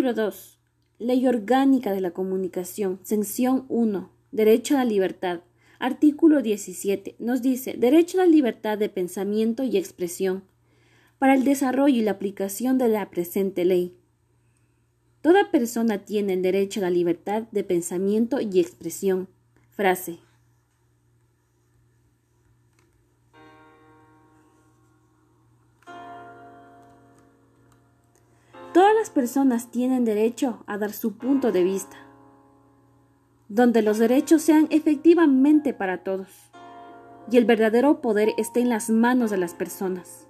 Capítulo 2. Ley Orgánica de la Comunicación. Sección 1. Derecho a la libertad. Artículo 17. Nos dice derecho a la libertad de pensamiento y expresión para el desarrollo y la aplicación de la presente ley. Toda persona tiene el derecho a la libertad de pensamiento y expresión. Frase. Las personas tienen derecho a dar su punto de vista, donde los derechos sean efectivamente para todos y el verdadero poder esté en las manos de las personas.